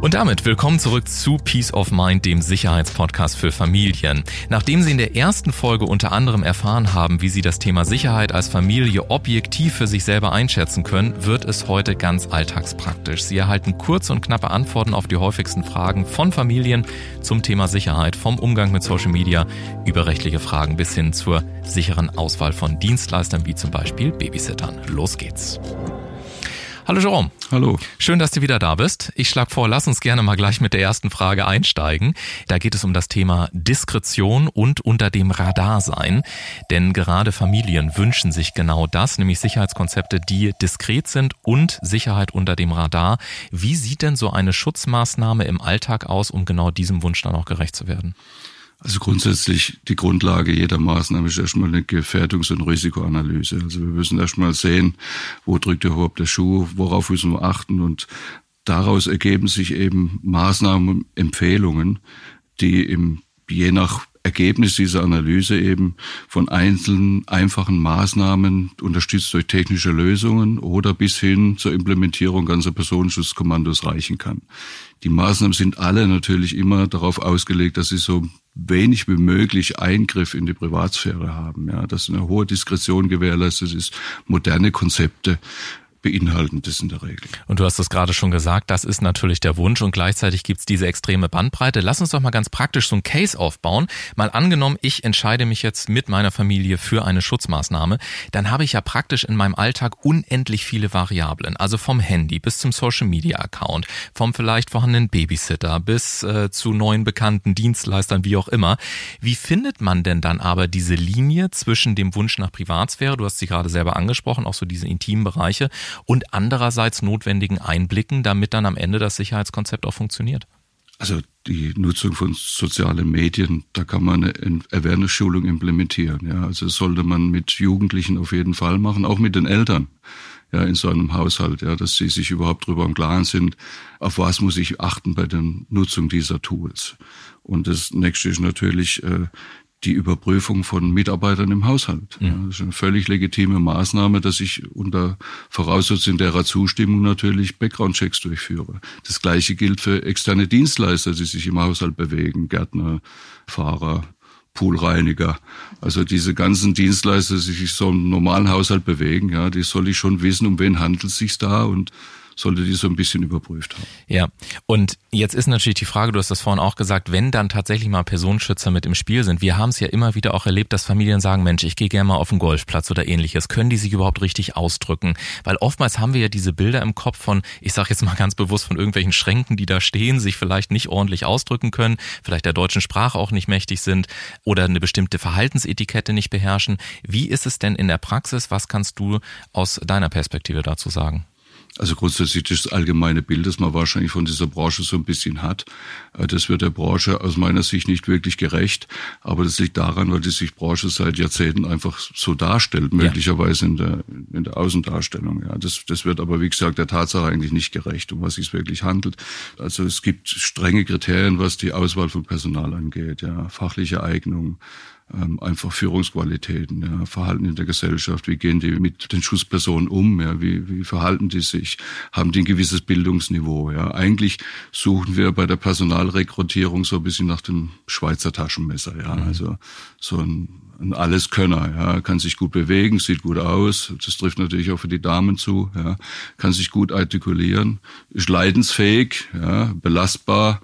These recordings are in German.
Und damit willkommen zurück zu Peace of Mind, dem Sicherheitspodcast für Familien. Nachdem Sie in der ersten Folge unter anderem erfahren haben, wie Sie das Thema Sicherheit als Familie objektiv für sich selber einschätzen können, wird es heute ganz alltagspraktisch. Sie erhalten kurze und knappe Antworten auf die häufigsten Fragen von Familien zum Thema Sicherheit, vom Umgang mit Social Media über rechtliche Fragen bis hin zur sicheren Auswahl von Dienstleistern wie zum Beispiel Babysittern. Los geht's. Hallo Jerome. Hallo. Schön, dass du wieder da bist. Ich schlage vor, lass uns gerne mal gleich mit der ersten Frage einsteigen. Da geht es um das Thema Diskretion und unter dem Radar sein. Denn gerade Familien wünschen sich genau das, nämlich Sicherheitskonzepte, die diskret sind und Sicherheit unter dem Radar. Wie sieht denn so eine Schutzmaßnahme im Alltag aus, um genau diesem Wunsch dann auch gerecht zu werden? Also grundsätzlich die Grundlage jeder Maßnahme ist erstmal eine Gefährdungs- und Risikoanalyse. Also wir müssen erstmal sehen, wo drückt überhaupt der Schuh, worauf müssen wir achten und daraus ergeben sich eben Maßnahmen Empfehlungen, die im, je nach Ergebnis dieser Analyse eben von einzelnen einfachen Maßnahmen unterstützt durch technische Lösungen oder bis hin zur Implementierung ganzer Personenschutzkommandos reichen kann. Die Maßnahmen sind alle natürlich immer darauf ausgelegt, dass sie so wenig wie möglich Eingriff in die Privatsphäre haben, ja, dass eine hohe Diskretion gewährleistet ist, moderne Konzepte beinhalten das in der Regel. Und du hast es gerade schon gesagt, das ist natürlich der Wunsch und gleichzeitig gibt's diese extreme Bandbreite. Lass uns doch mal ganz praktisch so ein Case aufbauen. Mal angenommen, ich entscheide mich jetzt mit meiner Familie für eine Schutzmaßnahme, dann habe ich ja praktisch in meinem Alltag unendlich viele Variablen. Also vom Handy bis zum Social Media Account, vom vielleicht vorhandenen Babysitter bis äh, zu neuen bekannten Dienstleistern, wie auch immer. Wie findet man denn dann aber diese Linie zwischen dem Wunsch nach Privatsphäre, du hast sie gerade selber angesprochen, auch so diese intimen Bereiche, und andererseits notwendigen Einblicken, damit dann am Ende das Sicherheitskonzept auch funktioniert? Also die Nutzung von sozialen Medien, da kann man eine Awareness-Schulung implementieren. Ja, also das sollte man mit Jugendlichen auf jeden Fall machen, auch mit den Eltern ja, in so einem Haushalt, ja, dass sie sich überhaupt darüber im Klaren sind, auf was muss ich achten bei der Nutzung dieser Tools. Und das nächste ist natürlich äh, die Überprüfung von Mitarbeitern im Haushalt. Ja. das ist eine völlig legitime Maßnahme, dass ich unter Voraussetzung derer Zustimmung natürlich Background-Checks durchführe. Das Gleiche gilt für externe Dienstleister, die sich im Haushalt bewegen, Gärtner, Fahrer, Poolreiniger. Also diese ganzen Dienstleister, die sich so im normalen Haushalt bewegen, ja, die soll ich schon wissen, um wen handelt es sich da und sollte die so ein bisschen überprüft haben. Ja, und jetzt ist natürlich die Frage, du hast das vorhin auch gesagt, wenn dann tatsächlich mal Personenschützer mit im Spiel sind. Wir haben es ja immer wieder auch erlebt, dass Familien sagen, Mensch, ich gehe gerne mal auf den Golfplatz oder ähnliches. Können die sich überhaupt richtig ausdrücken? Weil oftmals haben wir ja diese Bilder im Kopf von, ich sage jetzt mal ganz bewusst, von irgendwelchen Schränken, die da stehen, sich vielleicht nicht ordentlich ausdrücken können, vielleicht der deutschen Sprache auch nicht mächtig sind oder eine bestimmte Verhaltensetikette nicht beherrschen. Wie ist es denn in der Praxis? Was kannst du aus deiner Perspektive dazu sagen? Also grundsätzlich das allgemeine Bild, das man wahrscheinlich von dieser Branche so ein bisschen hat, äh, das wird der Branche aus meiner Sicht nicht wirklich gerecht. Aber das liegt daran, weil die sich Branche seit Jahrzehnten einfach so darstellt, möglicherweise in der, in der Außendarstellung. Ja, das, das wird aber, wie gesagt, der Tatsache eigentlich nicht gerecht, um was es wirklich handelt. Also es gibt strenge Kriterien, was die Auswahl von Personal angeht, ja, fachliche Eignung, ähm, einfach Führungsqualitäten, ja, Verhalten in der Gesellschaft, wie gehen die mit den Schusspersonen um, ja, wie, wie verhalten die sich, haben die ein gewisses Bildungsniveau. Ja. Eigentlich suchen wir bei der Personalrekrutierung so ein bisschen nach dem Schweizer Taschenmesser, ja, mhm. also so ein, ein Alleskönner, ja, kann sich gut bewegen, sieht gut aus, das trifft natürlich auch für die Damen zu, ja, kann sich gut artikulieren, ist leidensfähig, ja, belastbar,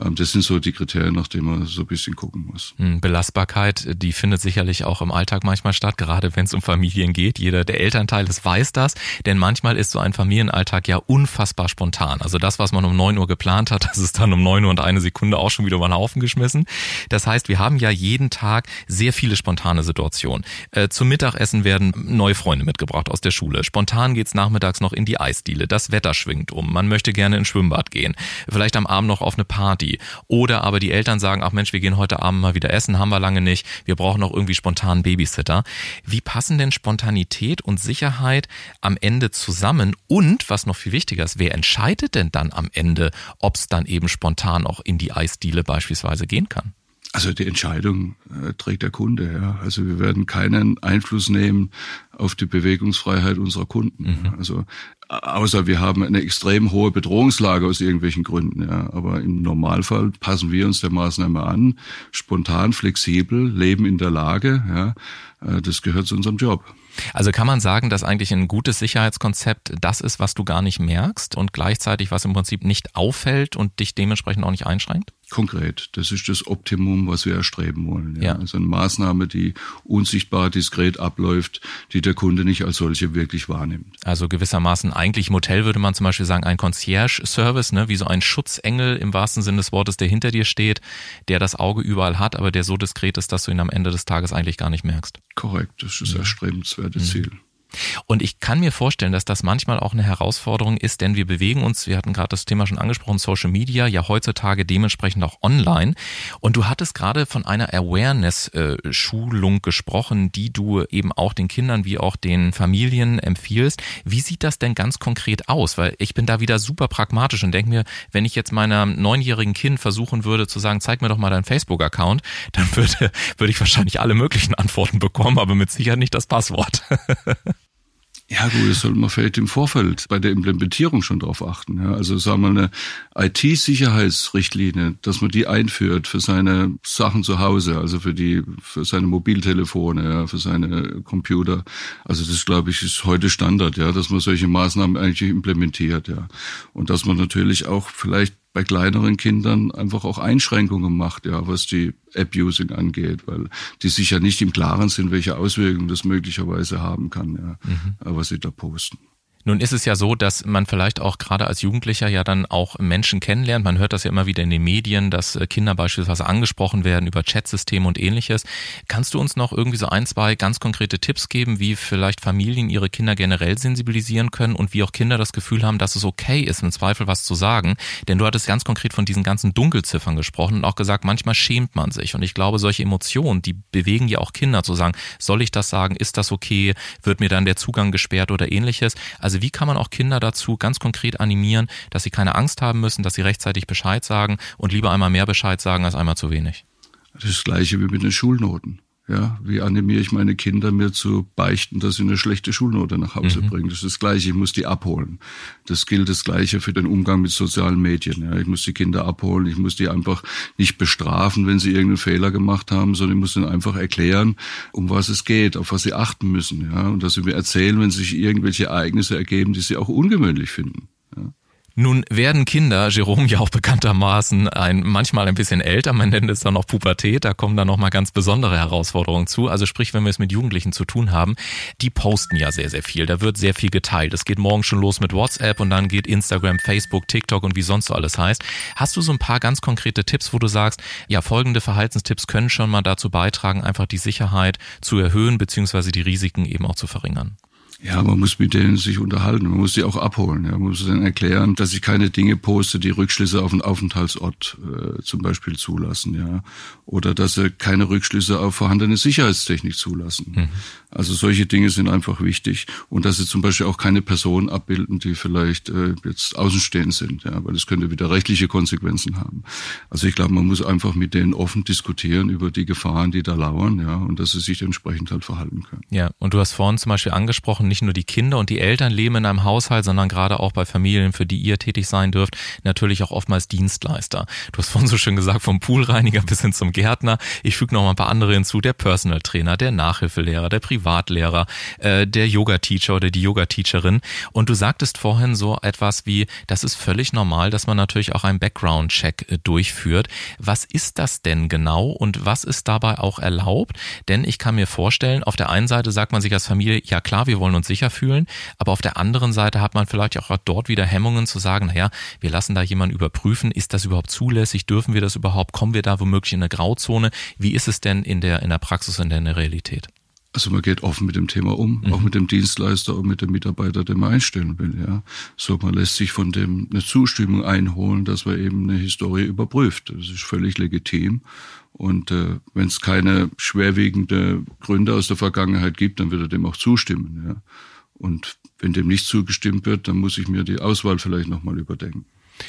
ähm, das sind so die Kriterien, nach denen man so ein bisschen gucken muss. Hm, Belastbarkeit, die findet sicherlich auch im Alltag manchmal statt, gerade wenn es um Familien geht. Jeder der Elternteil ist weiß das, denn manchmal ist so ein Familienalltag ja unfassbar spontan. Also das, was man um neun Uhr geplant hat, das ist dann um neun Uhr und eine Sekunde auch schon wieder über den Haufen geschmissen. Das heißt, wir haben ja jeden Tag sehr viele spontane Situationen. Äh, zum Mittagessen werden neue Freunde mitgebracht aus der Schule. Spontan geht's nachmittags noch in die Eisdiele. Das Wetter schwingt um. Man möchte gerne ins Schwimmbad gehen. Vielleicht am Abend noch auf eine Party. Oder aber die Eltern sagen, ach Mensch, wir gehen heute Abend mal wieder essen, haben wir lange nicht, wir brauchen noch irgendwie spontanen Babysitter. Wie passen denn Spontanität und Sicherheit am Ende zusammen? Und was noch viel wichtiger ist, wer entscheidet denn dann am Ende, ob es dann eben spontan auch in die Eisdiele beispielsweise gehen kann? Also die Entscheidung äh, trägt der Kunde. Ja. Also wir werden keinen Einfluss nehmen auf die Bewegungsfreiheit unserer Kunden. Mhm. Also außer wir haben eine extrem hohe Bedrohungslage aus irgendwelchen Gründen. Ja. Aber im Normalfall passen wir uns der Maßnahme an, spontan, flexibel, leben in der Lage. Ja. Äh, das gehört zu unserem Job. Also kann man sagen, dass eigentlich ein gutes Sicherheitskonzept das ist, was du gar nicht merkst und gleichzeitig was im Prinzip nicht auffällt und dich dementsprechend auch nicht einschränkt? Konkret, das ist das Optimum, was wir erstreben wollen. Ja. ja. Also eine Maßnahme, die unsichtbar, diskret abläuft, die der Kunde nicht als solche wirklich wahrnimmt. Also gewissermaßen eigentlich im Hotel würde man zum Beispiel sagen, ein Concierge-Service, ne, wie so ein Schutzengel im wahrsten Sinne des Wortes, der hinter dir steht, der das Auge überall hat, aber der so diskret ist, dass du ihn am Ende des Tages eigentlich gar nicht merkst. Korrekt, das ist das ja. erstrebenswerte mhm. Ziel. Und ich kann mir vorstellen, dass das manchmal auch eine Herausforderung ist, denn wir bewegen uns, wir hatten gerade das Thema schon angesprochen, Social Media, ja heutzutage dementsprechend auch online. Und du hattest gerade von einer Awareness-Schulung gesprochen, die du eben auch den Kindern wie auch den Familien empfiehlst. Wie sieht das denn ganz konkret aus? Weil ich bin da wieder super pragmatisch und denke mir, wenn ich jetzt meinem neunjährigen Kind versuchen würde zu sagen, zeig mir doch mal deinen Facebook-Account, dann würde, würde ich wahrscheinlich alle möglichen Antworten bekommen, aber mit Sicherheit nicht das Passwort. Ja gut, das sollte man vielleicht im Vorfeld bei der Implementierung schon drauf achten. Ja. Also sagen wir eine IT-Sicherheitsrichtlinie, dass man die einführt für seine Sachen zu Hause, also für die, für seine Mobiltelefone, ja, für seine Computer. Also das glaube ich ist heute Standard, ja, dass man solche Maßnahmen eigentlich implementiert, ja. Und dass man natürlich auch vielleicht bei kleineren Kindern einfach auch Einschränkungen macht, ja, was die App-Using angeht, weil die sich ja nicht im Klaren sind, welche Auswirkungen das möglicherweise haben kann, ja, mhm. was sie da posten. Nun ist es ja so, dass man vielleicht auch gerade als Jugendlicher ja dann auch Menschen kennenlernt. Man hört das ja immer wieder in den Medien, dass äh, Kinder beispielsweise angesprochen werden über Chatsysteme und ähnliches. Kannst du uns noch irgendwie so ein, zwei ganz konkrete Tipps geben, wie vielleicht Familien ihre Kinder generell sensibilisieren können und wie auch Kinder das Gefühl haben, dass es okay ist, im Zweifel was zu sagen? Denn du hattest ganz konkret von diesen ganzen Dunkelziffern gesprochen und auch gesagt, manchmal schämt man sich. Und ich glaube, solche Emotionen, die bewegen ja auch Kinder zu sagen, soll ich das sagen? Ist das okay? Wird mir dann der Zugang gesperrt oder ähnliches? Also also wie kann man auch Kinder dazu ganz konkret animieren, dass sie keine Angst haben müssen, dass sie rechtzeitig Bescheid sagen und lieber einmal mehr Bescheid sagen als einmal zu wenig? Das gleiche wie mit den Schulnoten. Ja, wie animiere ich meine Kinder, mir zu beichten, dass sie eine schlechte Schulnote nach Hause mhm. bringen? Das ist das Gleiche. Ich muss die abholen. Das gilt das Gleiche für den Umgang mit sozialen Medien. Ja, ich muss die Kinder abholen. Ich muss die einfach nicht bestrafen, wenn sie irgendeinen Fehler gemacht haben, sondern ich muss ihnen einfach erklären, um was es geht, auf was sie achten müssen. Ja, und dass sie mir erzählen, wenn sich irgendwelche Ereignisse ergeben, die sie auch ungewöhnlich finden. Ja. Nun werden Kinder, Jerome ja auch bekanntermaßen ein, manchmal ein bisschen älter, man nennt es dann auch Pubertät, da kommen dann nochmal ganz besondere Herausforderungen zu. Also sprich, wenn wir es mit Jugendlichen zu tun haben, die posten ja sehr, sehr viel. Da wird sehr viel geteilt. Es geht morgen schon los mit WhatsApp und dann geht Instagram, Facebook, TikTok und wie sonst so alles heißt. Hast du so ein paar ganz konkrete Tipps, wo du sagst, ja, folgende Verhaltenstipps können schon mal dazu beitragen, einfach die Sicherheit zu erhöhen, beziehungsweise die Risiken eben auch zu verringern? Ja, man muss mit denen sich unterhalten, man muss sie auch abholen. Ja. Man muss denen erklären, dass ich keine Dinge poste, die Rückschlüsse auf den Aufenthaltsort äh, zum Beispiel zulassen, ja. Oder dass sie keine Rückschlüsse auf vorhandene Sicherheitstechnik zulassen. Mhm. Also solche Dinge sind einfach wichtig. Und dass sie zum Beispiel auch keine Personen abbilden, die vielleicht äh, jetzt außenstehend sind, ja, weil das könnte wieder rechtliche Konsequenzen haben. Also ich glaube, man muss einfach mit denen offen diskutieren über die Gefahren, die da lauern, ja, und dass sie sich entsprechend halt verhalten können. Ja, und du hast vorhin zum Beispiel angesprochen, nicht nur die Kinder und die Eltern leben in einem Haushalt, sondern gerade auch bei Familien, für die ihr tätig sein dürft, natürlich auch oftmals Dienstleister. Du hast vorhin so schön gesagt, vom Poolreiniger bis hin zum Gärtner. Ich füge noch mal ein paar andere hinzu, der Personal Trainer, der Nachhilfelehrer, der Privatlehrer, äh, der Yoga-Teacher oder die Yoga-Teacherin. Und du sagtest vorhin so etwas wie, das ist völlig normal, dass man natürlich auch einen Background-Check äh, durchführt. Was ist das denn genau und was ist dabei auch erlaubt? Denn ich kann mir vorstellen, auf der einen Seite sagt man sich als Familie, ja klar, wir wollen uns sicher fühlen. Aber auf der anderen Seite hat man vielleicht auch dort wieder Hemmungen zu sagen, naja, wir lassen da jemanden überprüfen, ist das überhaupt zulässig, dürfen wir das überhaupt, kommen wir da womöglich in eine Grauzone? Wie ist es denn in der, in der Praxis in der Realität? Also man geht offen mit dem Thema um, mhm. auch mit dem Dienstleister und mit dem Mitarbeiter, den man einstellen will. Ja, so man lässt sich von dem eine Zustimmung einholen, dass man eben eine Historie überprüft. Das ist völlig legitim. Und äh, wenn es keine schwerwiegende Gründe aus der Vergangenheit gibt, dann wird er dem auch zustimmen. Ja. Und wenn dem nicht zugestimmt wird, dann muss ich mir die Auswahl vielleicht nochmal überdenken.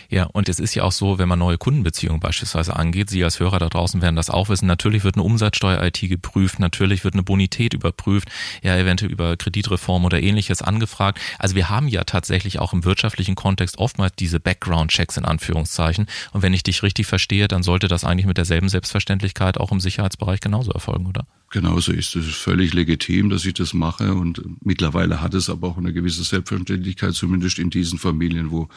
Ja, und es ist ja auch so, wenn man neue Kundenbeziehungen beispielsweise angeht, Sie als Hörer da draußen werden das auch wissen, natürlich wird eine Umsatzsteuer-IT geprüft, natürlich wird eine Bonität überprüft, ja, eventuell über Kreditreform oder ähnliches angefragt. Also wir haben ja tatsächlich auch im wirtschaftlichen Kontext oftmals diese Background-Checks in Anführungszeichen. Und wenn ich dich richtig verstehe, dann sollte das eigentlich mit derselben Selbstverständlichkeit auch im Sicherheitsbereich genauso erfolgen, oder? Genauso ist es völlig legitim, dass ich das mache und mittlerweile hat es aber auch eine gewisse Selbstverständlichkeit, zumindest in diesen Familien, wo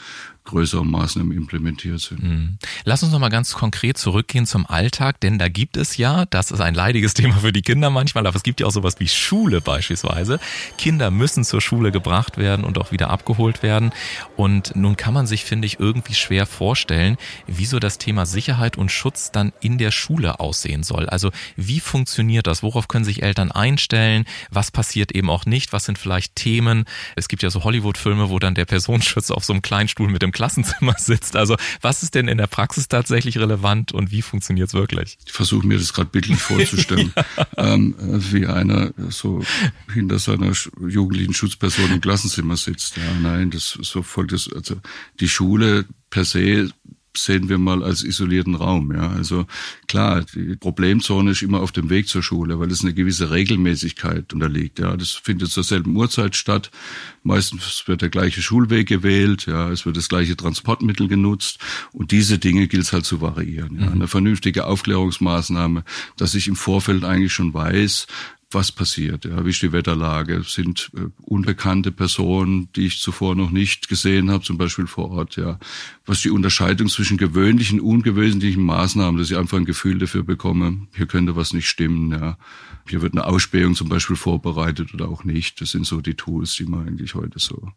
größere Maßnahmen implementiert sind. Mhm. Lass uns noch mal ganz konkret zurückgehen zum Alltag, denn da gibt es ja, das ist ein leidiges Thema für die Kinder manchmal, aber es gibt ja auch sowas wie Schule beispielsweise. Kinder müssen zur Schule gebracht werden und auch wieder abgeholt werden und nun kann man sich, finde ich, irgendwie schwer vorstellen, wieso das Thema Sicherheit und Schutz dann in der Schule aussehen soll. Also wie funktioniert das? Worauf können sich Eltern einstellen? Was passiert eben auch nicht? Was sind vielleicht Themen? Es gibt ja so Hollywood-Filme, wo dann der Personenschützer auf so einem kleinen Stuhl mit dem Klassenzimmer sitzt. Also was ist denn in der Praxis tatsächlich relevant und wie funktioniert es wirklich? Ich versuche mir das gerade bildlich vorzustellen, ja. ähm, wie einer so hinter seiner jugendlichen Schutzperson im Klassenzimmer sitzt. Ja, nein, das so folgt das. Also die Schule per se sehen wir mal als isolierten Raum. Ja, also klar, die Problemzone ist immer auf dem Weg zur Schule, weil es eine gewisse Regelmäßigkeit unterliegt. Ja, das findet zur selben Uhrzeit statt. Meistens wird der gleiche Schulweg gewählt. Ja, es wird das gleiche Transportmittel genutzt und diese Dinge gilt es halt zu variieren. Ja, mhm. eine vernünftige Aufklärungsmaßnahme, dass ich im Vorfeld eigentlich schon weiß, was passiert, ja, wie ist die Wetterlage, sind äh, unbekannte Personen, die ich zuvor noch nicht gesehen habe, zum Beispiel vor Ort, ja, was ist die Unterscheidung zwischen gewöhnlichen, ungewöhnlichen Maßnahmen, dass ich einfach ein Gefühl dafür bekomme, hier könnte was nicht stimmen, ja, hier wird eine Ausspähung zum Beispiel vorbereitet oder auch nicht, das sind so die Tools, die man eigentlich heute so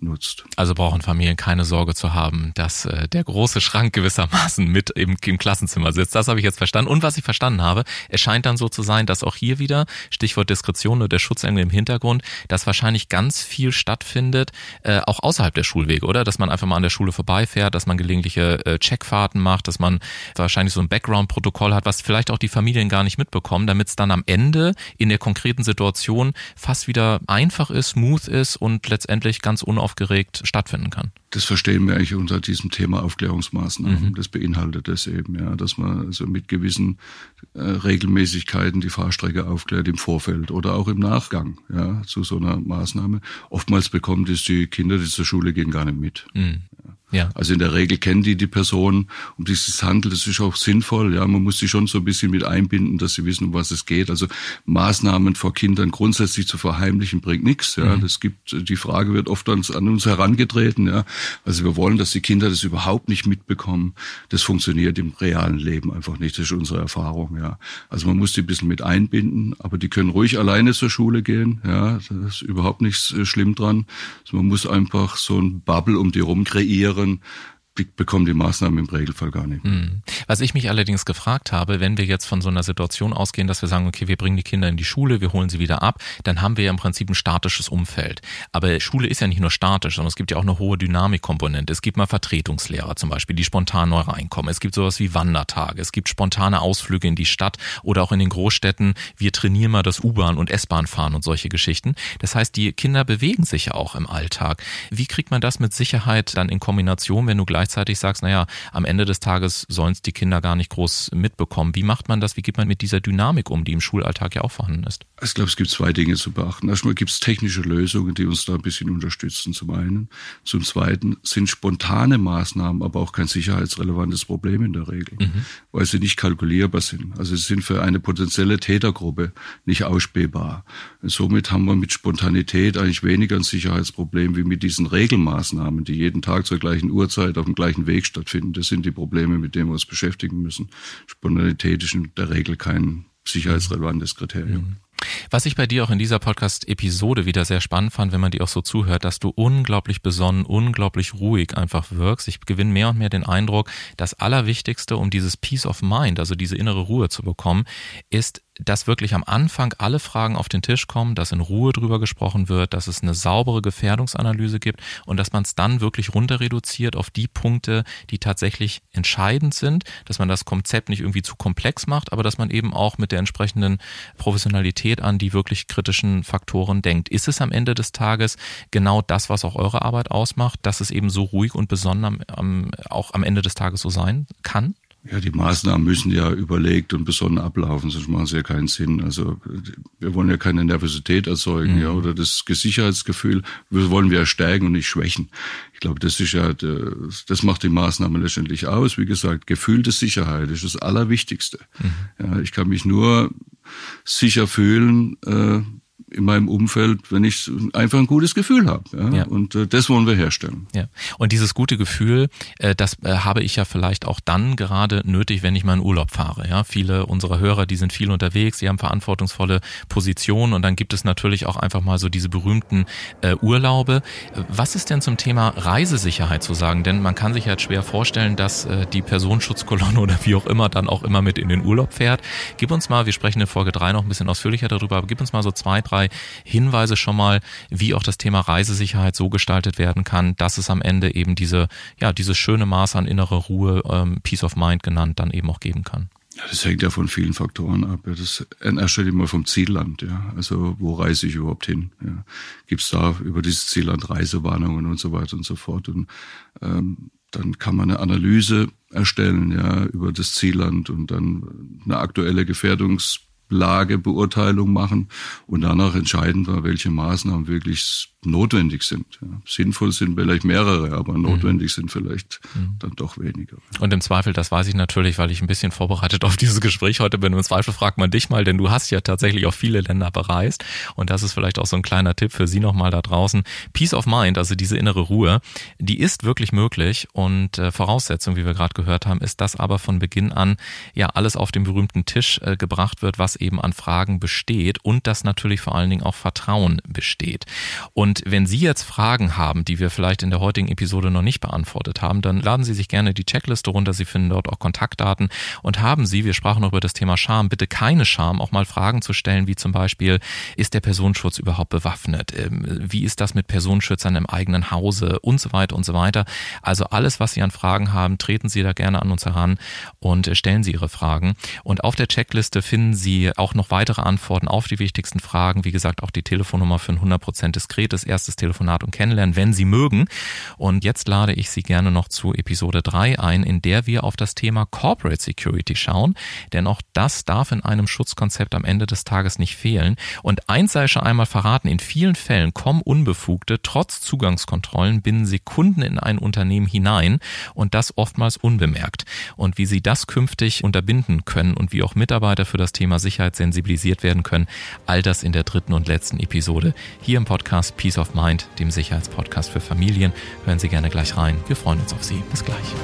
nutzt. Also brauchen Familien keine Sorge zu haben, dass äh, der große Schrank gewissermaßen mit im, im Klassenzimmer sitzt. Das habe ich jetzt verstanden. Und was ich verstanden habe, es scheint dann so zu sein, dass auch hier wieder, Stichwort Diskretion oder der Schutzengel im Hintergrund, dass wahrscheinlich ganz viel stattfindet, äh, auch außerhalb der Schulwege, oder? Dass man einfach mal an der Schule vorbeifährt, dass man gelegentliche äh, Checkfahrten macht, dass man wahrscheinlich so ein Background-Protokoll hat, was vielleicht auch die Familien gar nicht mitbekommen, damit es dann am Ende in der konkreten Situation fast wieder einfach ist, smooth ist und letztendlich ganz unaufgeregt unaufgeregt stattfinden kann. Das verstehen wir eigentlich unter diesem Thema Aufklärungsmaßnahmen. Mhm. Das beinhaltet das eben, ja, dass man also mit gewissen äh, Regelmäßigkeiten die Fahrstrecke aufklärt im Vorfeld oder auch im Nachgang, ja, zu so einer Maßnahme. Oftmals bekommt es die Kinder, die zur Schule gehen, gar nicht mit. Mhm. Ja. Also in der Regel kennen die die Person, um die es handelt. Das ist auch sinnvoll. Ja, man muss sie schon so ein bisschen mit einbinden, dass sie wissen, um was es geht. Also Maßnahmen vor Kindern grundsätzlich zu verheimlichen bringt nichts. Ja, mhm. das gibt die Frage wird oft an, an uns herangetreten. Ja, also wir wollen, dass die Kinder das überhaupt nicht mitbekommen. Das funktioniert im realen Leben einfach nicht. Das ist unsere Erfahrung. Ja, also man muss die ein bisschen mit einbinden, aber die können ruhig alleine zur Schule gehen. Ja, das ist überhaupt nichts äh, schlimm dran. Also man muss einfach so ein Bubble um die rum kreieren anderen bekommen die Maßnahmen im Regelfall gar nicht. Hm. Was ich mich allerdings gefragt habe, wenn wir jetzt von so einer Situation ausgehen, dass wir sagen, okay, wir bringen die Kinder in die Schule, wir holen sie wieder ab, dann haben wir ja im Prinzip ein statisches Umfeld. Aber Schule ist ja nicht nur statisch, sondern es gibt ja auch eine hohe Dynamikkomponente. Es gibt mal Vertretungslehrer zum Beispiel, die spontan neu reinkommen. Es gibt sowas wie Wandertage. Es gibt spontane Ausflüge in die Stadt oder auch in den Großstädten. Wir trainieren mal das U-Bahn und S-Bahn fahren und solche Geschichten. Das heißt, die Kinder bewegen sich ja auch im Alltag. Wie kriegt man das mit Sicherheit dann in Kombination, wenn du gleich gleichzeitig sagst, naja, am Ende des Tages sollen es die Kinder gar nicht groß mitbekommen. Wie macht man das? Wie geht man mit dieser Dynamik um, die im Schulalltag ja auch vorhanden ist? Ich glaube, es gibt zwei Dinge zu beachten. Erstmal gibt es technische Lösungen, die uns da ein bisschen unterstützen, zum einen. Zum zweiten sind spontane Maßnahmen aber auch kein sicherheitsrelevantes Problem in der Regel, mhm. weil sie nicht kalkulierbar sind. Also sie sind für eine potenzielle Tätergruppe nicht ausspähbar. Und somit haben wir mit Spontanität eigentlich weniger ein Sicherheitsproblem wie mit diesen Regelmaßnahmen, die jeden Tag zur gleichen Uhrzeit auf dem gleichen Weg stattfinden. Das sind die Probleme, mit denen wir uns beschäftigen müssen. Spontanität ist in der Regel kein sicherheitsrelevantes Kriterium. Mhm. Was ich bei dir auch in dieser Podcast-Episode wieder sehr spannend fand, wenn man dir auch so zuhört, dass du unglaublich besonnen, unglaublich ruhig einfach wirkst. Ich gewinne mehr und mehr den Eindruck, das Allerwichtigste, um dieses Peace of Mind, also diese innere Ruhe zu bekommen, ist dass wirklich am Anfang alle Fragen auf den Tisch kommen, dass in Ruhe drüber gesprochen wird, dass es eine saubere Gefährdungsanalyse gibt und dass man es dann wirklich runter reduziert auf die Punkte, die tatsächlich entscheidend sind, dass man das Konzept nicht irgendwie zu komplex macht, aber dass man eben auch mit der entsprechenden Professionalität an die wirklich kritischen Faktoren denkt. Ist es am Ende des Tages genau das, was auch eure Arbeit ausmacht, dass es eben so ruhig und besonnen am, auch am Ende des Tages so sein kann? Ja, die Maßnahmen müssen ja überlegt und besonnen ablaufen, sonst machen sie ja keinen Sinn. Also wir wollen ja keine Nervosität erzeugen, mhm. ja, oder das Sicherheitsgefühl wollen wir stärken und nicht schwächen. Ich glaube, das ist ja, das macht die Maßnahme letztendlich aus. Wie gesagt, gefühlte Sicherheit ist das Allerwichtigste. Mhm. Ja, ich kann mich nur sicher fühlen, äh, in meinem Umfeld, wenn ich einfach ein gutes Gefühl habe. Ja? ja. Und äh, das wollen wir herstellen. Ja. Und dieses gute Gefühl, äh, das äh, habe ich ja vielleicht auch dann gerade nötig, wenn ich mal in Urlaub fahre. Ja, viele unserer Hörer, die sind viel unterwegs, die haben verantwortungsvolle Positionen und dann gibt es natürlich auch einfach mal so diese berühmten äh, Urlaube. Was ist denn zum Thema Reisesicherheit zu sagen? Denn man kann sich halt schwer vorstellen, dass äh, die Personenschutzkolonne oder wie auch immer dann auch immer mit in den Urlaub fährt. Gib uns mal, wir sprechen in Folge drei noch ein bisschen ausführlicher darüber, aber gib uns mal so zwei, drei zwei Hinweise schon mal, wie auch das Thema Reisesicherheit so gestaltet werden kann, dass es am Ende eben diese, ja, dieses schöne Maß an innerer Ruhe, ähm, Peace of Mind genannt, dann eben auch geben kann. Ja, das hängt ja von vielen Faktoren ab. Das in erster Linie mal vom Zielland. Ja. Also wo reise ich überhaupt hin? Ja. Gibt es da über dieses Zielland Reisewarnungen und so weiter und so fort? Und ähm, dann kann man eine Analyse erstellen ja über das Zielland und dann eine aktuelle Gefährdungs Lagebeurteilung machen und danach entscheiden wir, welche Maßnahmen wirklich notwendig sind. Ja. Sinnvoll sind vielleicht mehrere, aber mhm. notwendig sind vielleicht mhm. dann doch weniger. Und im Zweifel, das weiß ich natürlich, weil ich ein bisschen vorbereitet auf dieses Gespräch heute bin. Im Zweifel fragt man dich mal, denn du hast ja tatsächlich auch viele Länder bereist. Und das ist vielleicht auch so ein kleiner Tipp für Sie nochmal da draußen. Peace of Mind, also diese innere Ruhe, die ist wirklich möglich. Und äh, Voraussetzung, wie wir gerade gehört haben, ist, dass aber von Beginn an ja alles auf den berühmten Tisch äh, gebracht wird, was eben an Fragen besteht und dass natürlich vor allen Dingen auch Vertrauen besteht. Und wenn Sie jetzt Fragen haben, die wir vielleicht in der heutigen Episode noch nicht beantwortet haben, dann laden Sie sich gerne die Checkliste runter. Sie finden dort auch Kontaktdaten und haben Sie, wir sprachen noch über das Thema Scham, bitte keine Scham, auch mal Fragen zu stellen, wie zum Beispiel, ist der Personenschutz überhaupt bewaffnet? Ähm, wie ist das mit Personenschützern im eigenen Hause und so weiter und so weiter? Also alles, was Sie an Fragen haben, treten Sie da gerne an uns heran und stellen Sie Ihre Fragen. Und auf der Checkliste finden Sie auch noch weitere Antworten auf die wichtigsten Fragen. Wie gesagt, auch die Telefonnummer für ein 100% diskretes erstes Telefonat und Kennenlernen, wenn Sie mögen. Und jetzt lade ich Sie gerne noch zu Episode 3 ein, in der wir auf das Thema Corporate Security schauen. Denn auch das darf in einem Schutzkonzept am Ende des Tages nicht fehlen. Und eins sei schon einmal verraten, in vielen Fällen kommen Unbefugte trotz Zugangskontrollen binnen Sekunden in ein Unternehmen hinein und das oftmals unbemerkt. Und wie Sie das künftig unterbinden können und wie auch Mitarbeiter für das Thema Sicherheit sensibilisiert werden können, all das in der dritten und letzten Episode hier im Podcast Peace of Mind, dem Sicherheitspodcast für Familien. Hören Sie gerne gleich rein. Wir freuen uns auf Sie. Bis gleich.